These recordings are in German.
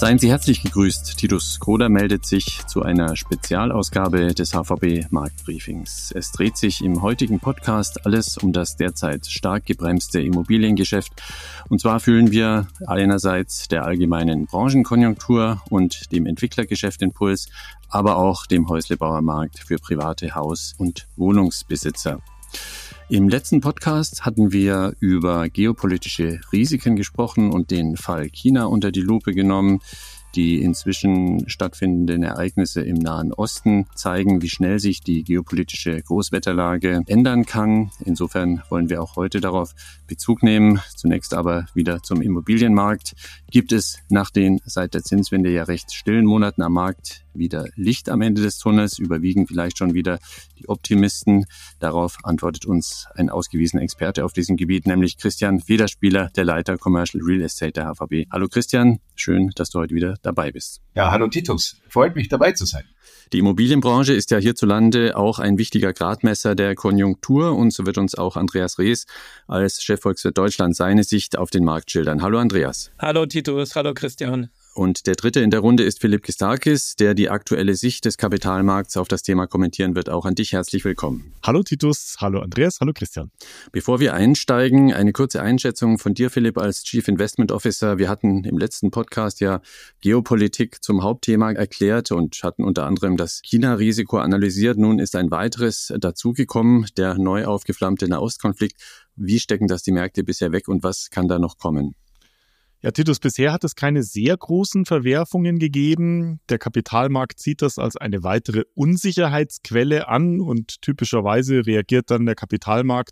Seien Sie herzlich gegrüßt. Titus Kroder meldet sich zu einer Spezialausgabe des HVB Marktbriefings. Es dreht sich im heutigen Podcast alles um das derzeit stark gebremste Immobiliengeschäft. Und zwar fühlen wir einerseits der allgemeinen Branchenkonjunktur und dem Entwicklergeschäft den aber auch dem Häuslebauermarkt für private Haus- und Wohnungsbesitzer. Im letzten Podcast hatten wir über geopolitische Risiken gesprochen und den Fall China unter die Lupe genommen. Die inzwischen stattfindenden Ereignisse im Nahen Osten zeigen, wie schnell sich die geopolitische Großwetterlage ändern kann. Insofern wollen wir auch heute darauf Bezug nehmen. Zunächst aber wieder zum Immobilienmarkt. Gibt es nach den seit der Zinswende ja recht stillen Monaten am Markt wieder Licht am Ende des Tunnels, überwiegen vielleicht schon wieder die Optimisten. Darauf antwortet uns ein ausgewiesener Experte auf diesem Gebiet, nämlich Christian Federspieler, der Leiter Commercial Real Estate der HVB. Hallo Christian, schön, dass du heute wieder dabei bist. Ja, hallo Titus, freut mich dabei zu sein. Die Immobilienbranche ist ja hierzulande auch ein wichtiger Gradmesser der Konjunktur und so wird uns auch Andreas Rees als Chefvolkswirt Deutschland seine Sicht auf den Markt schildern. Hallo Andreas. Hallo Titus, hallo Christian. Und der dritte in der Runde ist Philipp Gistakis, der die aktuelle Sicht des Kapitalmarkts auf das Thema kommentieren wird. Auch an dich herzlich willkommen. Hallo Titus, hallo Andreas, hallo Christian. Bevor wir einsteigen, eine kurze Einschätzung von dir, Philipp, als Chief Investment Officer. Wir hatten im letzten Podcast ja Geopolitik zum Hauptthema erklärt und hatten unter anderem das China-Risiko analysiert. Nun ist ein weiteres dazugekommen, der neu aufgeflammte Nahostkonflikt. Wie stecken das die Märkte bisher weg und was kann da noch kommen? Ja, Titus, bisher hat es keine sehr großen Verwerfungen gegeben. Der Kapitalmarkt sieht das als eine weitere Unsicherheitsquelle an und typischerweise reagiert dann der Kapitalmarkt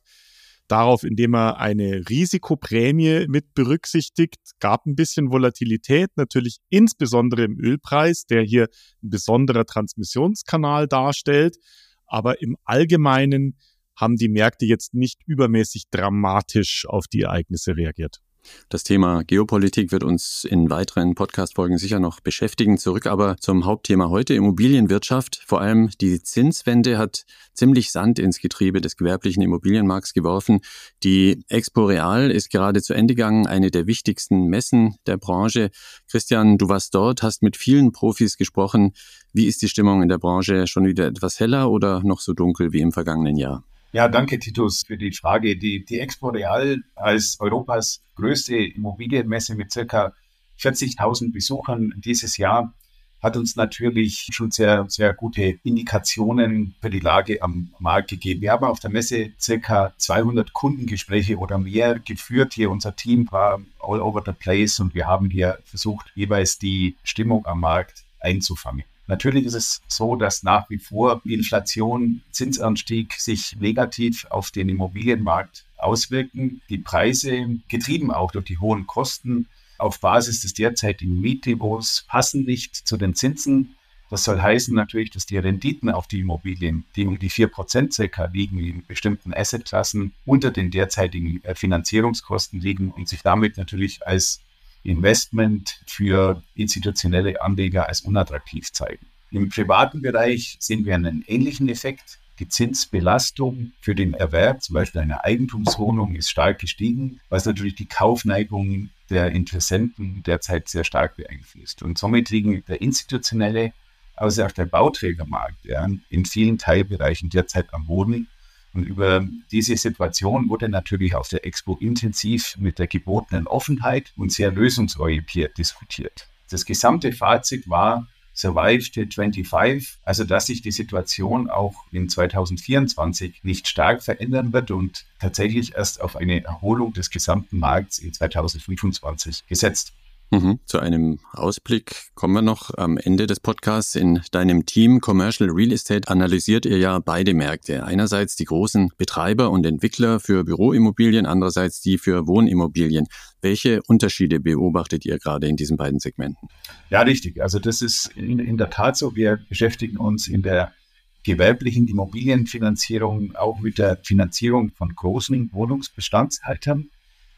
darauf, indem er eine Risikoprämie mit berücksichtigt. Gab ein bisschen Volatilität, natürlich insbesondere im Ölpreis, der hier ein besonderer Transmissionskanal darstellt. Aber im Allgemeinen haben die Märkte jetzt nicht übermäßig dramatisch auf die Ereignisse reagiert. Das Thema Geopolitik wird uns in weiteren Podcast-Folgen sicher noch beschäftigen. Zurück aber zum Hauptthema heute, Immobilienwirtschaft. Vor allem die Zinswende hat ziemlich Sand ins Getriebe des gewerblichen Immobilienmarkts geworfen. Die Expo Real ist gerade zu Ende gegangen, eine der wichtigsten Messen der Branche. Christian, du warst dort, hast mit vielen Profis gesprochen. Wie ist die Stimmung in der Branche? Schon wieder etwas heller oder noch so dunkel wie im vergangenen Jahr? Ja, danke Titus für die Frage. Die, die Expo Real als Europas größte Immobilienmesse mit circa 40.000 Besuchern dieses Jahr hat uns natürlich schon sehr, sehr gute Indikationen für die Lage am Markt gegeben. Wir haben auf der Messe circa 200 Kundengespräche oder mehr geführt. Hier unser Team war all over the place und wir haben hier versucht, jeweils die Stimmung am Markt einzufangen. Natürlich ist es so, dass nach wie vor Inflation, Zinsanstieg sich negativ auf den Immobilienmarkt auswirken. Die Preise, getrieben auch durch die hohen Kosten auf Basis des derzeitigen Mietniveaus, passen nicht zu den Zinsen. Das soll heißen natürlich, dass die Renditen auf die Immobilien, die um die 4% circa liegen in bestimmten Assetklassen, unter den derzeitigen äh, Finanzierungskosten liegen und sich damit natürlich als Investment für institutionelle Anleger als unattraktiv zeigen. Im privaten Bereich sehen wir einen ähnlichen Effekt. Die Zinsbelastung für den Erwerb, zum Beispiel einer Eigentumswohnung, ist stark gestiegen, was natürlich die Kaufneigung der Interessenten derzeit sehr stark beeinflusst. Und somit liegen der institutionelle, also auch der Bauträgermarkt ja, in vielen Teilbereichen derzeit am Boden. Und über diese Situation wurde natürlich auf der Expo intensiv mit der gebotenen Offenheit und sehr lösungsorientiert diskutiert. Das gesamte Fazit war, Survive till 25, also dass sich die Situation auch in 2024 nicht stark verändern wird und tatsächlich erst auf eine Erholung des gesamten Markts in 2025 gesetzt Mhm. Zu einem Ausblick kommen wir noch am Ende des Podcasts. In deinem Team Commercial Real Estate analysiert ihr ja beide Märkte. Einerseits die großen Betreiber und Entwickler für Büroimmobilien, andererseits die für Wohnimmobilien. Welche Unterschiede beobachtet ihr gerade in diesen beiden Segmenten? Ja, richtig. Also das ist in, in der Tat so. Wir beschäftigen uns in der gewerblichen Immobilienfinanzierung auch mit der Finanzierung von großen Wohnungsbestandshaltern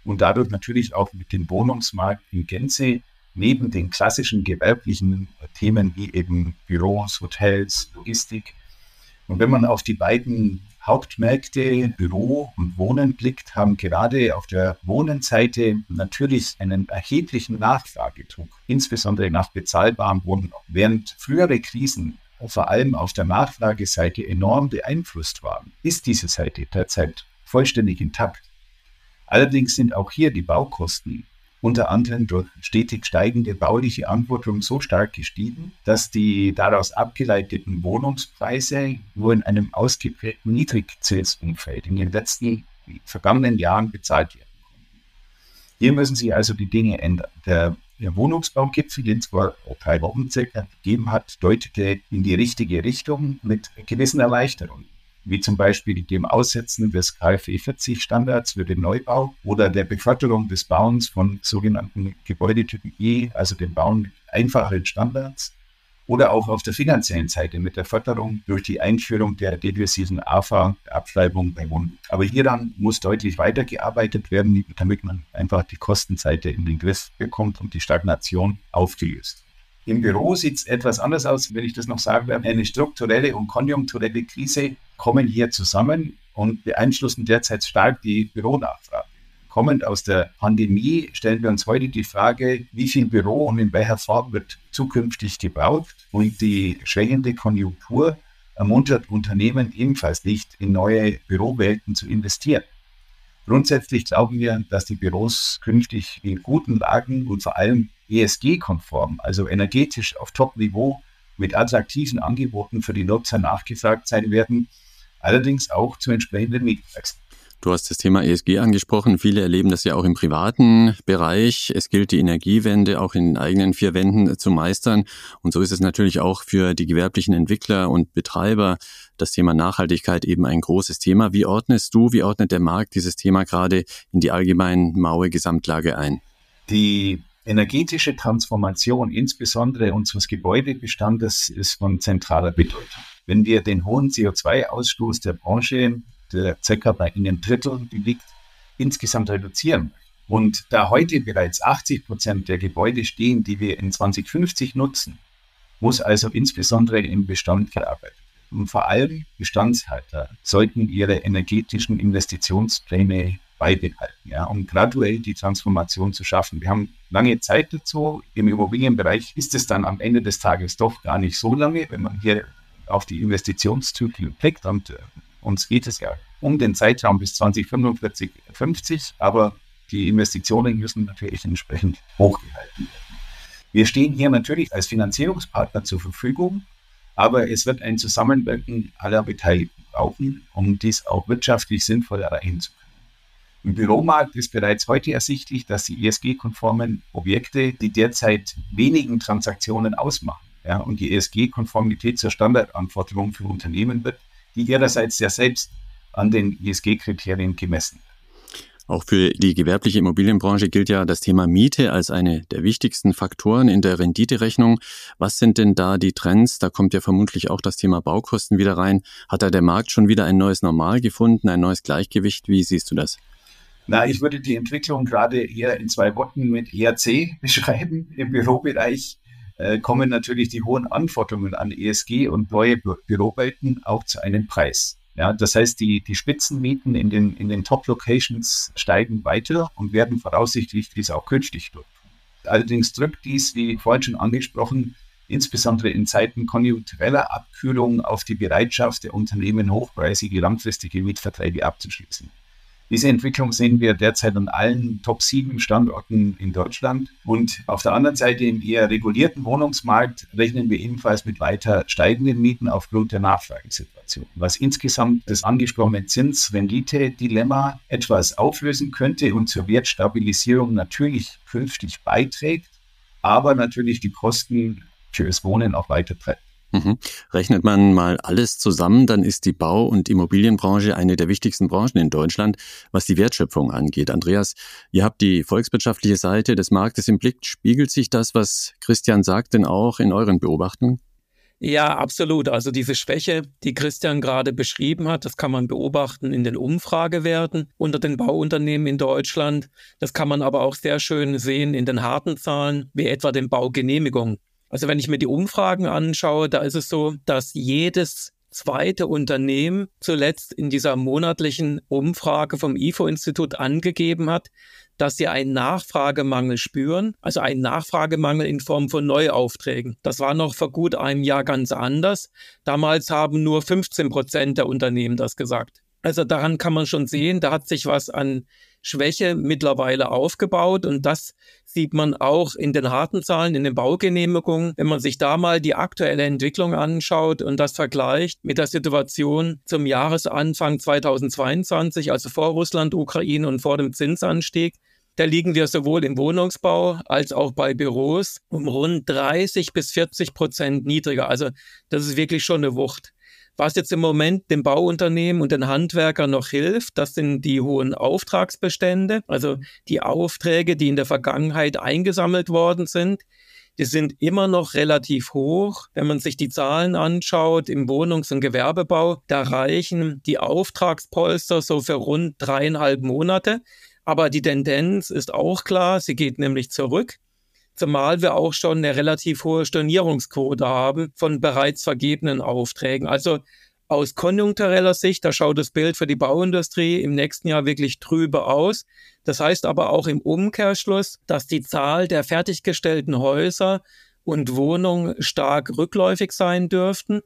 und dadurch natürlich auch mit dem Wohnungsmarkt in Gänze neben den klassischen gewerblichen Themen wie eben Büros, Hotels, Logistik. Und wenn man auf die beiden Hauptmärkte Büro und Wohnen blickt, haben gerade auf der Wohnenseite natürlich einen erheblichen Nachfragedruck, insbesondere nach bezahlbarem Wohnen. Während frühere Krisen vor allem auf der Nachfrageseite enorm beeinflusst waren, ist diese Seite derzeit vollständig intakt. Allerdings sind auch hier die Baukosten unter anderem durch stetig steigende bauliche Anforderungen so stark gestiegen, dass die daraus abgeleiteten Wohnungspreise nur in einem ausgeprägten Niedrigzinsumfeld in den letzten vergangenen Jahren bezahlt werden konnten. Hier müssen sich also die Dinge ändern. Der, der Wohnungsbaugipfel, den es vor drei Wochen circa gegeben hat, deutete in die richtige Richtung mit gewissen Erleichterungen wie zum Beispiel dem Aussetzen des KfW 40 Standards für den Neubau oder der Beförderung des Bauens von sogenannten Gebäudetypen E, also dem Bauen einfacheren Standards oder auch auf der finanziellen Seite mit der Förderung durch die Einführung der degressiven AFA-Abschreibung bei Wohnen. Aber hieran muss deutlich weitergearbeitet werden, damit man einfach die Kostenseite in den Griff bekommt und die Stagnation aufgelöst. Im Büro sieht es etwas anders aus, wenn ich das noch sagen darf. Eine strukturelle und konjunkturelle Krise kommen hier zusammen und beeinflussen derzeit stark die Büronachfrage. Kommend aus der Pandemie stellen wir uns heute die Frage, wie viel Büro und in welcher Form wird zukünftig gebraucht. Und die schwächende Konjunktur ermuntert Unternehmen ebenfalls nicht, in neue Bürowelten zu investieren. Grundsätzlich glauben wir, dass die Büros künftig in guten Lagen und vor allem ESG-konform, also energetisch auf Top-Niveau mit attraktiven Angeboten für die Nutzer nachgefragt sein werden allerdings auch zu entsprechenden Mietpreisen. Du hast das Thema ESG angesprochen. Viele erleben das ja auch im privaten Bereich. Es gilt, die Energiewende auch in den eigenen vier Wänden zu meistern. Und so ist es natürlich auch für die gewerblichen Entwickler und Betreiber das Thema Nachhaltigkeit eben ein großes Thema. Wie ordnest du, wie ordnet der Markt dieses Thema gerade in die allgemein maue Gesamtlage ein? Die energetische Transformation, insbesondere unseres Gebäudebestandes, ist von zentraler Bedeutung wenn wir den hohen CO2-Ausstoß der Branche, der circa bei einem Drittel liegt, insgesamt reduzieren. Und da heute bereits 80 Prozent der Gebäude stehen, die wir in 2050 nutzen, muss also insbesondere im Bestand gearbeitet werden. Und vor allem Bestandshalter sollten ihre energetischen Investitionspläne beibehalten, ja, um graduell die Transformation zu schaffen. Wir haben lange Zeit dazu. Im Immobilienbereich ist es dann am Ende des Tages doch gar nicht so lange, wenn man hier auf die Investitionszyklen blickt und äh, uns geht es ja um den Zeitraum bis 2045, 50, aber die Investitionen müssen natürlich entsprechend hochgehalten werden. Wir stehen hier natürlich als Finanzierungspartner zur Verfügung, aber es wird ein Zusammenwirken aller Beteiligten brauchen, um dies auch wirtschaftlich sinnvoll erreichen zu können. Im Büromarkt ist bereits heute ersichtlich, dass die ESG-konformen Objekte die derzeit wenigen Transaktionen ausmachen ja, und die ESG-Konformität zur Standardanforderung für Unternehmen wird, die ihrerseits ja selbst an den ESG-Kriterien gemessen. Auch für die gewerbliche Immobilienbranche gilt ja das Thema Miete als eine der wichtigsten Faktoren in der Renditerechnung. Was sind denn da die Trends? Da kommt ja vermutlich auch das Thema Baukosten wieder rein. Hat da der Markt schon wieder ein neues Normal gefunden, ein neues Gleichgewicht? Wie siehst du das? Na, ich würde die Entwicklung gerade eher in zwei Worten mit ERC beschreiben. Im Bürobereich kommen natürlich die hohen Anforderungen an ESG und neue Bü Bürowelten auch zu einem Preis. Ja, das heißt, die, die Spitzenmieten in den, in den Top-Locations steigen weiter und werden voraussichtlich dies auch künftig tun. Allerdings drückt dies, wie vorhin schon angesprochen, insbesondere in Zeiten konjunktureller Abkühlung auf die Bereitschaft der Unternehmen, hochpreisige langfristige Mietverträge abzuschließen. Diese Entwicklung sehen wir derzeit an allen Top 7 Standorten in Deutschland. Und auf der anderen Seite im eher regulierten Wohnungsmarkt rechnen wir ebenfalls mit weiter steigenden Mieten aufgrund der Nachfragesituation, was insgesamt das angesprochene Zins-Rendite-Dilemma etwas auflösen könnte und zur Wertstabilisierung natürlich künftig beiträgt, aber natürlich die Kosten fürs Wohnen auch weiter treibt. Mhm. Rechnet man mal alles zusammen, dann ist die Bau- und Immobilienbranche eine der wichtigsten Branchen in Deutschland, was die Wertschöpfung angeht. Andreas, ihr habt die volkswirtschaftliche Seite des Marktes im Blick. Spiegelt sich das, was Christian sagt, denn auch in euren Beobachtungen? Ja, absolut. Also diese Schwäche, die Christian gerade beschrieben hat, das kann man beobachten in den Umfragewerten unter den Bauunternehmen in Deutschland. Das kann man aber auch sehr schön sehen in den harten Zahlen, wie etwa den Baugenehmigungen. Also wenn ich mir die Umfragen anschaue, da ist es so, dass jedes zweite Unternehmen zuletzt in dieser monatlichen Umfrage vom IFO-Institut angegeben hat, dass sie einen Nachfragemangel spüren, also einen Nachfragemangel in Form von Neuaufträgen. Das war noch vor gut einem Jahr ganz anders. Damals haben nur 15 Prozent der Unternehmen das gesagt. Also daran kann man schon sehen, da hat sich was an Schwäche mittlerweile aufgebaut und das sieht man auch in den harten Zahlen, in den Baugenehmigungen. Wenn man sich da mal die aktuelle Entwicklung anschaut und das vergleicht mit der Situation zum Jahresanfang 2022, also vor Russland, Ukraine und vor dem Zinsanstieg, da liegen wir sowohl im Wohnungsbau als auch bei Büros um rund 30 bis 40 Prozent niedriger. Also das ist wirklich schon eine Wucht. Was jetzt im Moment dem Bauunternehmen und den Handwerkern noch hilft, das sind die hohen Auftragsbestände, also die Aufträge, die in der Vergangenheit eingesammelt worden sind. Die sind immer noch relativ hoch. Wenn man sich die Zahlen anschaut im Wohnungs- und Gewerbebau, da reichen die Auftragspolster so für rund dreieinhalb Monate. Aber die Tendenz ist auch klar, sie geht nämlich zurück zumal wir auch schon eine relativ hohe Stornierungsquote haben von bereits vergebenen Aufträgen. Also aus konjunktureller Sicht, da schaut das Bild für die Bauindustrie im nächsten Jahr wirklich trübe aus. Das heißt aber auch im Umkehrschluss, dass die Zahl der fertiggestellten Häuser und Wohnungen stark rückläufig sein dürften.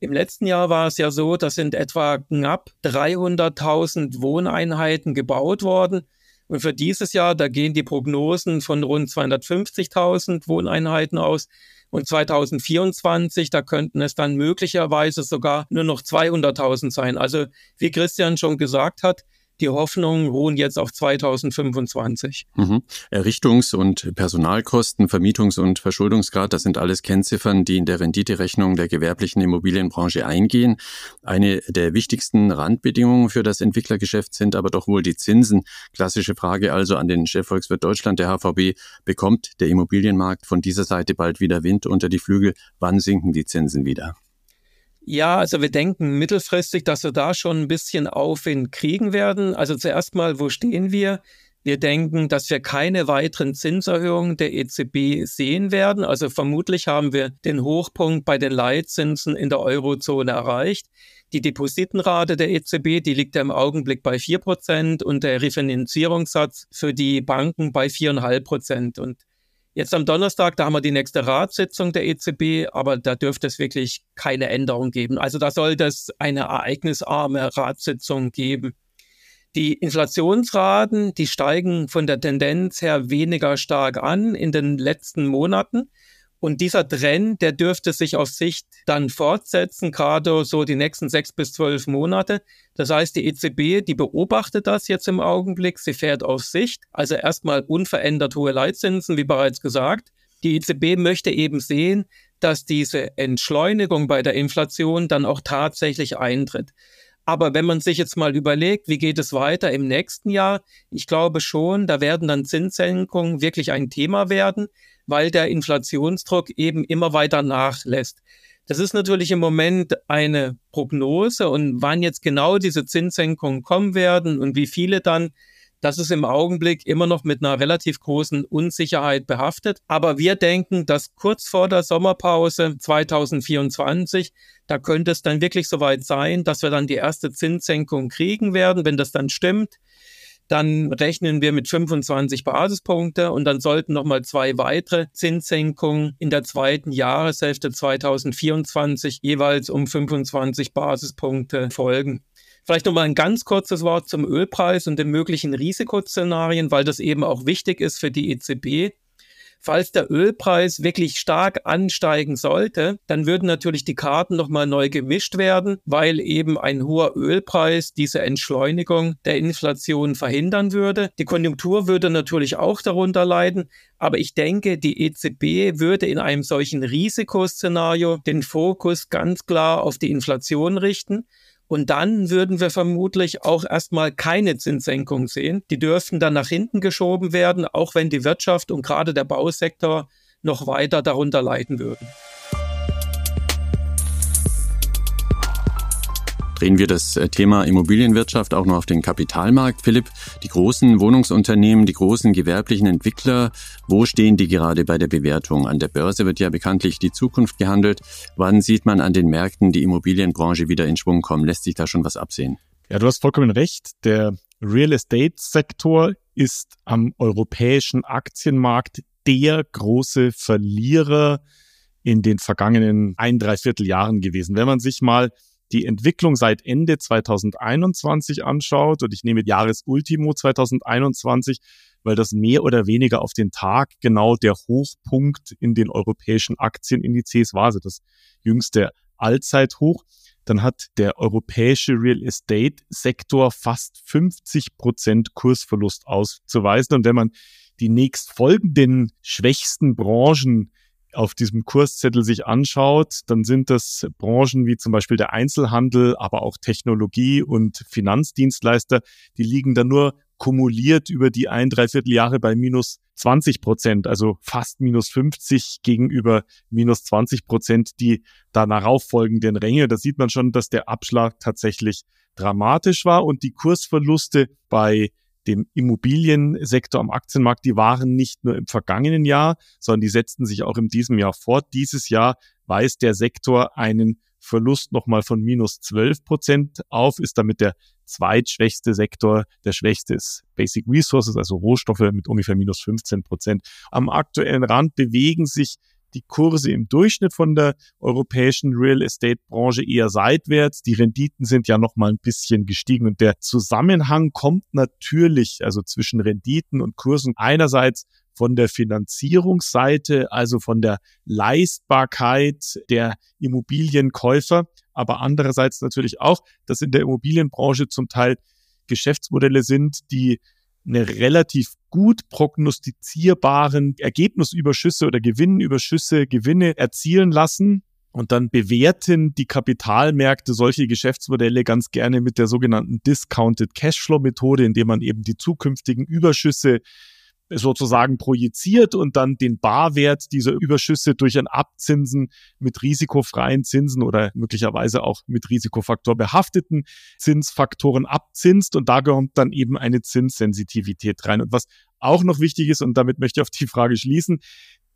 Im letzten Jahr war es ja so, dass sind etwa knapp 300.000 Wohneinheiten gebaut worden. Und für dieses Jahr, da gehen die Prognosen von rund 250.000 Wohneinheiten aus. Und 2024, da könnten es dann möglicherweise sogar nur noch 200.000 sein. Also wie Christian schon gesagt hat, die Hoffnungen ruhen jetzt auf 2025. Mhm. Errichtungs- und Personalkosten, Vermietungs- und Verschuldungsgrad, das sind alles Kennziffern, die in der Renditerechnung der gewerblichen Immobilienbranche eingehen. Eine der wichtigsten Randbedingungen für das Entwicklergeschäft sind aber doch wohl die Zinsen. Klassische Frage also an den Chefvolkswirt Deutschland, der HVB. Bekommt der Immobilienmarkt von dieser Seite bald wieder Wind unter die Flügel? Wann sinken die Zinsen wieder? Ja, also wir denken mittelfristig, dass wir da schon ein bisschen Aufwind kriegen werden. Also zuerst mal, wo stehen wir? Wir denken, dass wir keine weiteren Zinserhöhungen der EZB sehen werden. Also vermutlich haben wir den Hochpunkt bei den Leitzinsen in der Eurozone erreicht. Die Depositenrate der EZB, die liegt ja im Augenblick bei vier Prozent und der Refinanzierungssatz für die Banken bei viereinhalb Prozent. Und Jetzt am Donnerstag, da haben wir die nächste Ratssitzung der EZB, aber da dürfte es wirklich keine Änderung geben. Also da sollte es eine ereignisarme Ratssitzung geben. Die Inflationsraten, die steigen von der Tendenz her weniger stark an in den letzten Monaten. Und dieser Trend, der dürfte sich auf Sicht dann fortsetzen, gerade so die nächsten sechs bis zwölf Monate. Das heißt, die EZB, die beobachtet das jetzt im Augenblick, sie fährt auf Sicht, also erstmal unverändert hohe Leitzinsen, wie bereits gesagt. Die EZB möchte eben sehen, dass diese Entschleunigung bei der Inflation dann auch tatsächlich eintritt. Aber wenn man sich jetzt mal überlegt, wie geht es weiter im nächsten Jahr, ich glaube schon, da werden dann Zinssenkungen wirklich ein Thema werden weil der Inflationsdruck eben immer weiter nachlässt. Das ist natürlich im Moment eine Prognose und wann jetzt genau diese Zinssenkungen kommen werden und wie viele dann, das ist im Augenblick immer noch mit einer relativ großen Unsicherheit behaftet. Aber wir denken, dass kurz vor der Sommerpause 2024, da könnte es dann wirklich soweit sein, dass wir dann die erste Zinssenkung kriegen werden, wenn das dann stimmt dann rechnen wir mit 25 Basispunkte und dann sollten nochmal zwei weitere Zinssenkungen in der zweiten Jahreshälfte 2024 jeweils um 25 Basispunkte folgen. Vielleicht nochmal ein ganz kurzes Wort zum Ölpreis und den möglichen Risikoszenarien, weil das eben auch wichtig ist für die EZB. Falls der Ölpreis wirklich stark ansteigen sollte, dann würden natürlich die Karten nochmal neu gemischt werden, weil eben ein hoher Ölpreis diese Entschleunigung der Inflation verhindern würde. Die Konjunktur würde natürlich auch darunter leiden, aber ich denke, die EZB würde in einem solchen Risikoszenario den Fokus ganz klar auf die Inflation richten. Und dann würden wir vermutlich auch erstmal keine Zinssenkung sehen. Die dürften dann nach hinten geschoben werden, auch wenn die Wirtschaft und gerade der Bausektor noch weiter darunter leiden würden. Drehen wir das äh, Thema Immobilienwirtschaft auch noch auf den Kapitalmarkt. Philipp, die großen Wohnungsunternehmen, die großen gewerblichen Entwickler, wo stehen die gerade bei der Bewertung? An der Börse wird ja bekanntlich die Zukunft gehandelt. Wann sieht man an den Märkten die Immobilienbranche wieder in Schwung kommen? Lässt sich da schon was absehen? Ja, du hast vollkommen recht. Der Real Estate Sektor ist am europäischen Aktienmarkt der große Verlierer in den vergangenen ein, dreiviertel Jahren gewesen. Wenn man sich mal die Entwicklung seit Ende 2021 anschaut, und ich nehme Jahresultimo 2021, weil das mehr oder weniger auf den Tag genau der Hochpunkt in den europäischen Aktienindizes war, also das jüngste Allzeithoch, dann hat der europäische Real Estate Sektor fast 50 Prozent Kursverlust auszuweisen. Und wenn man die nächstfolgenden schwächsten Branchen auf diesem Kurszettel sich anschaut, dann sind das Branchen wie zum Beispiel der Einzelhandel, aber auch Technologie und Finanzdienstleister, die liegen da nur kumuliert über die ein, dreiviertel Jahre bei minus 20 Prozent, also fast minus 50 gegenüber minus 20 Prozent die danach folgenden Ränge. Da sieht man schon, dass der Abschlag tatsächlich dramatisch war und die Kursverluste bei dem Immobiliensektor am Aktienmarkt, die waren nicht nur im vergangenen Jahr, sondern die setzten sich auch in diesem Jahr fort. Dieses Jahr weist der Sektor einen Verlust nochmal von minus 12 Prozent auf, ist damit der zweitschwächste Sektor. Der schwächste ist Basic Resources, also Rohstoffe mit ungefähr minus 15 Prozent. Am aktuellen Rand bewegen sich die Kurse im Durchschnitt von der europäischen Real Estate Branche eher seitwärts. Die Renditen sind ja noch mal ein bisschen gestiegen und der Zusammenhang kommt natürlich, also zwischen Renditen und Kursen einerseits von der Finanzierungsseite, also von der Leistbarkeit der Immobilienkäufer, aber andererseits natürlich auch, dass in der Immobilienbranche zum Teil Geschäftsmodelle sind, die eine relativ gut prognostizierbaren Ergebnisüberschüsse oder Gewinnüberschüsse, Gewinne erzielen lassen. Und dann bewerten die Kapitalmärkte solche Geschäftsmodelle ganz gerne mit der sogenannten Discounted Cashflow Methode, indem man eben die zukünftigen Überschüsse sozusagen projiziert und dann den Barwert dieser Überschüsse durch ein Abzinsen mit risikofreien Zinsen oder möglicherweise auch mit Risikofaktor behafteten Zinsfaktoren abzinst und da kommt dann eben eine Zinssensitivität rein. Und was auch noch wichtig ist, und damit möchte ich auf die Frage schließen,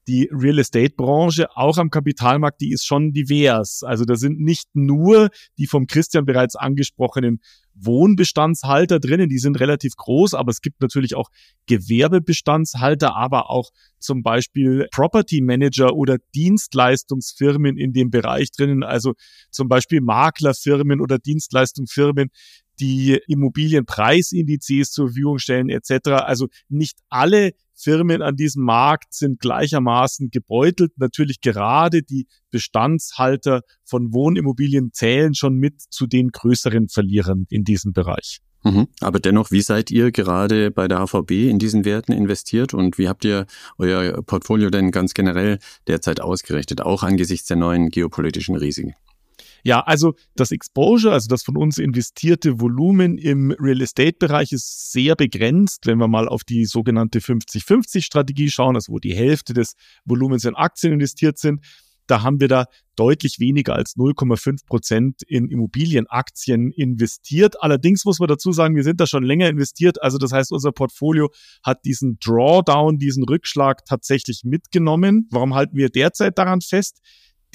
die Real Estate Branche auch am Kapitalmarkt, die ist schon divers. Also da sind nicht nur die vom Christian bereits angesprochenen Wohnbestandshalter drinnen, die sind relativ groß, aber es gibt natürlich auch Gewerbebestandshalter, aber auch zum Beispiel Property Manager oder Dienstleistungsfirmen in dem Bereich drinnen, also zum Beispiel Maklerfirmen oder Dienstleistungsfirmen, die Immobilienpreisindizes zur Verfügung stellen etc. Also nicht alle Firmen an diesem Markt sind gleichermaßen gebeutelt. Natürlich gerade die Bestandshalter von Wohnimmobilien zählen schon mit zu den größeren Verlierern in diesem Bereich. Mhm. Aber dennoch, wie seid ihr gerade bei der HVB in diesen Werten investiert und wie habt ihr euer Portfolio denn ganz generell derzeit ausgerichtet, auch angesichts der neuen geopolitischen Risiken? Ja, also das Exposure, also das von uns investierte Volumen im Real Estate-Bereich ist sehr begrenzt, wenn wir mal auf die sogenannte 50-50-Strategie schauen, also wo die Hälfte des Volumens in Aktien investiert sind. Da haben wir da deutlich weniger als 0,5 Prozent in Immobilienaktien investiert. Allerdings muss man dazu sagen, wir sind da schon länger investiert. Also das heißt, unser Portfolio hat diesen Drawdown, diesen Rückschlag tatsächlich mitgenommen. Warum halten wir derzeit daran fest?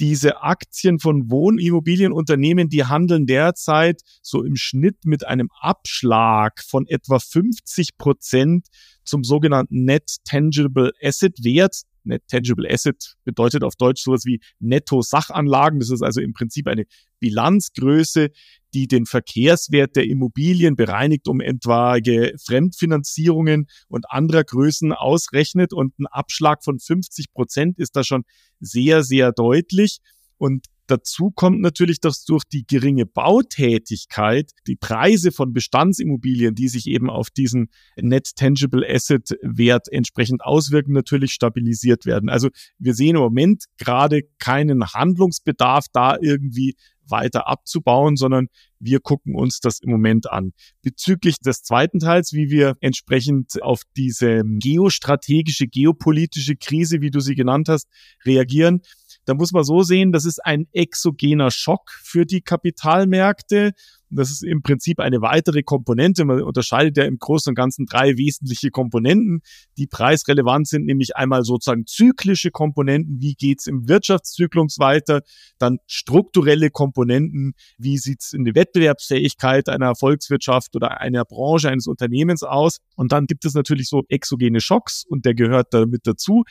Diese Aktien von Wohnimmobilienunternehmen, die handeln derzeit so im Schnitt mit einem Abschlag von etwa 50 Prozent zum sogenannten Net Tangible Asset Wert. Net Tangible Asset bedeutet auf Deutsch sowas wie Netto-Sachanlagen. Das ist also im Prinzip eine Bilanzgröße, die den Verkehrswert der Immobilien bereinigt um etwaige Fremdfinanzierungen und anderer Größen ausrechnet. Und ein Abschlag von 50 Prozent ist da schon sehr, sehr deutlich. Und Dazu kommt natürlich, dass durch die geringe Bautätigkeit die Preise von Bestandsimmobilien, die sich eben auf diesen Net Tangible Asset Wert entsprechend auswirken, natürlich stabilisiert werden. Also wir sehen im Moment gerade keinen Handlungsbedarf da irgendwie weiter abzubauen, sondern wir gucken uns das im Moment an. Bezüglich des zweiten Teils, wie wir entsprechend auf diese geostrategische, geopolitische Krise, wie du sie genannt hast, reagieren, Da muss man so sehen, das ist ein exogener Schock für die Kapitalmärkte. Das ist im Prinzip eine weitere Komponente. Man unterscheidet ja im Großen und Ganzen drei wesentliche Komponenten, die preisrelevant sind, nämlich einmal sozusagen zyklische Komponenten, wie geht's im Wirtschaftszyklus weiter, dann strukturelle Komponenten, wie sieht's in der Wettbewerbsfähigkeit einer Volkswirtschaft oder einer Branche, eines Unternehmens aus. Und dann gibt es natürlich so exogene Schocks und der gehört damit dazu.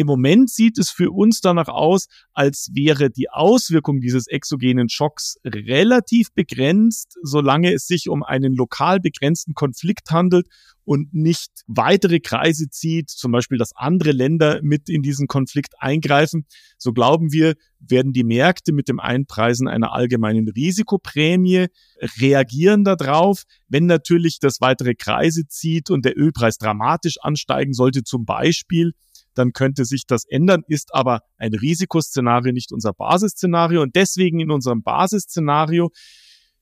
Im Moment sieht es für uns danach aus, als wäre die Auswirkung dieses exogenen Schocks relativ begrenzt, solange es sich um einen lokal begrenzten Konflikt handelt und nicht weitere Kreise zieht, zum Beispiel, dass andere Länder mit in diesen Konflikt eingreifen. So glauben wir, werden die Märkte mit dem Einpreisen einer allgemeinen Risikoprämie reagieren darauf. Wenn natürlich das weitere Kreise zieht und der Ölpreis dramatisch ansteigen sollte, zum Beispiel, dann könnte sich das ändern, ist aber ein Risikoszenario nicht unser Basisszenario. Und deswegen in unserem Basisszenario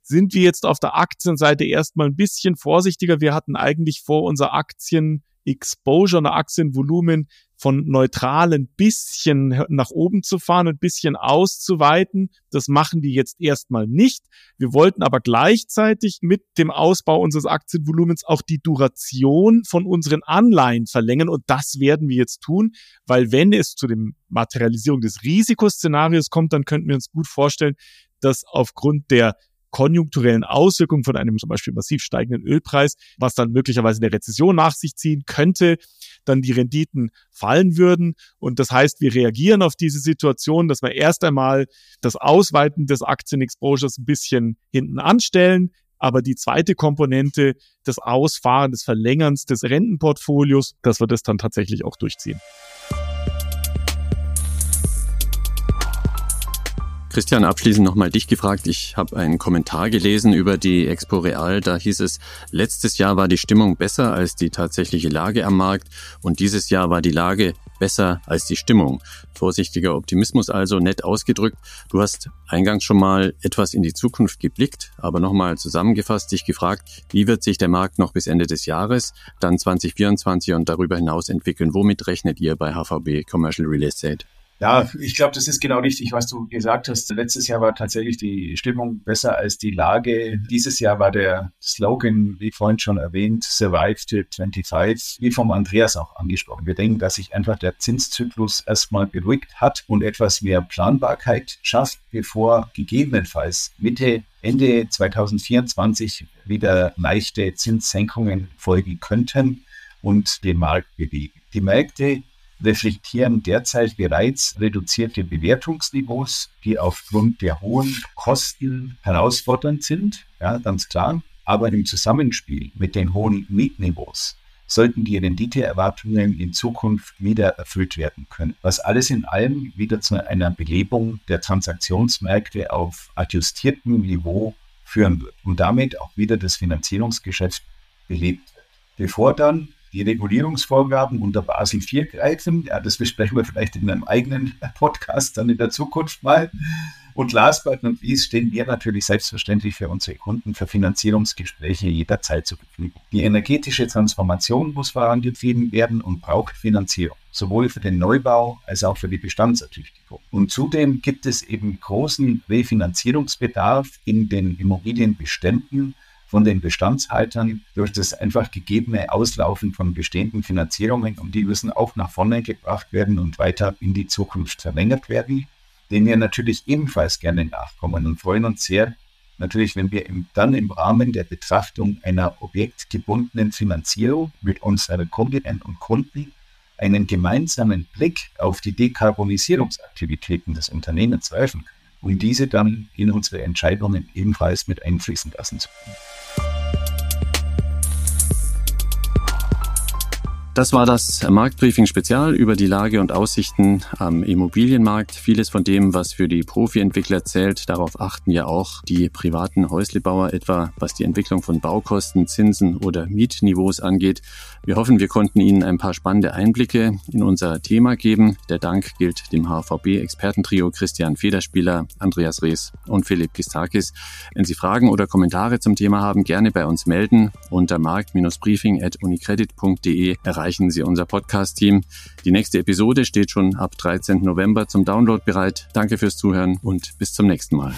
sind wir jetzt auf der Aktienseite erstmal ein bisschen vorsichtiger. Wir hatten eigentlich vor, unser Aktien Exposure, ein Aktienvolumen von neutral ein bisschen nach oben zu fahren, ein bisschen auszuweiten. Das machen die jetzt erstmal nicht. Wir wollten aber gleichzeitig mit dem Ausbau unseres Aktienvolumens auch die Duration von unseren Anleihen verlängern und das werden wir jetzt tun, weil wenn es zu dem Materialisierung des Risikoszenarios kommt, dann könnten wir uns gut vorstellen, dass aufgrund der konjunkturellen Auswirkungen von einem zum Beispiel massiv steigenden Ölpreis, was dann möglicherweise eine Rezession nach sich ziehen könnte, dann die Renditen fallen würden. Und das heißt, wir reagieren auf diese Situation, dass wir erst einmal das Ausweiten des Aktienexposures ein bisschen hinten anstellen, aber die zweite Komponente, das Ausfahren, des Verlängerns des Rentenportfolios, dass wir das dann tatsächlich auch durchziehen. Christian, abschließend nochmal dich gefragt. Ich habe einen Kommentar gelesen über die Expo Real. Da hieß es, letztes Jahr war die Stimmung besser als die tatsächliche Lage am Markt und dieses Jahr war die Lage besser als die Stimmung. Vorsichtiger Optimismus also, nett ausgedrückt. Du hast eingangs schon mal etwas in die Zukunft geblickt, aber nochmal zusammengefasst dich gefragt, wie wird sich der Markt noch bis Ende des Jahres, dann 2024 und darüber hinaus entwickeln? Womit rechnet ihr bei HVB Commercial Real Estate? Ja, ich glaube, das ist genau richtig, was du gesagt hast. Letztes Jahr war tatsächlich die Stimmung besser als die Lage. Dieses Jahr war der Slogan, wie vorhin schon erwähnt, Survive to 25, wie vom Andreas auch angesprochen. Wir denken, dass sich einfach der Zinszyklus erstmal beruhigt hat und etwas mehr Planbarkeit schafft, bevor gegebenenfalls Mitte Ende 2024 wieder leichte Zinssenkungen folgen könnten und den Markt bewegen. Die Märkte reflektieren derzeit bereits reduzierte Bewertungsniveaus, die aufgrund der hohen Kosten herausfordernd sind, ja, ganz klar. Aber im Zusammenspiel mit den hohen Mietniveaus sollten die Renditeerwartungen in Zukunft wieder erfüllt werden können. Was alles in allem wieder zu einer Belebung der Transaktionsmärkte auf adjustiertem Niveau führen wird und damit auch wieder das Finanzierungsgeschäft belebt wird. Bevor dann die Regulierungsvorgaben unter Basel IV greifen. Ja, das besprechen wir vielleicht in einem eigenen Podcast dann in der Zukunft mal. Und last but not least stehen wir natürlich selbstverständlich für unsere Kunden für Finanzierungsgespräche jederzeit zur Verfügung. Die energetische Transformation muss vorangetrieben werden und braucht Finanzierung, sowohl für den Neubau als auch für die Bestandsertüchtigung. Und zudem gibt es eben großen Refinanzierungsbedarf in den Immobilienbeständen von den Bestandshaltern durch das einfach gegebene Auslaufen von bestehenden Finanzierungen und die müssen auch nach vorne gebracht werden und weiter in die Zukunft verlängert werden, denen wir natürlich ebenfalls gerne nachkommen und freuen uns sehr, natürlich, wenn wir im, dann im Rahmen der Betrachtung einer objektgebundenen Finanzierung mit unseren Kundinnen und Kunden einen gemeinsamen Blick auf die Dekarbonisierungsaktivitäten des Unternehmens werfen können, um diese dann in unsere Entscheidungen ebenfalls mit einfließen lassen zu können. Das war das Marktbriefing Spezial über die Lage und Aussichten am Immobilienmarkt. Vieles von dem, was für die Profi-Entwickler zählt, darauf achten ja auch die privaten Häuslebauer, etwa was die Entwicklung von Baukosten, Zinsen oder Mietniveaus angeht. Wir hoffen, wir konnten Ihnen ein paar spannende Einblicke in unser Thema geben. Der Dank gilt dem HVB-Expertentrio Christian Federspieler, Andreas Rees und Philipp Gistakis. Wenn Sie Fragen oder Kommentare zum Thema haben, gerne bei uns melden. Unter markt-briefing.unicredit.de erreichen erreichen Sie unser Podcast-Team. Die nächste Episode steht schon ab 13. November zum Download bereit. Danke fürs Zuhören und bis zum nächsten Mal.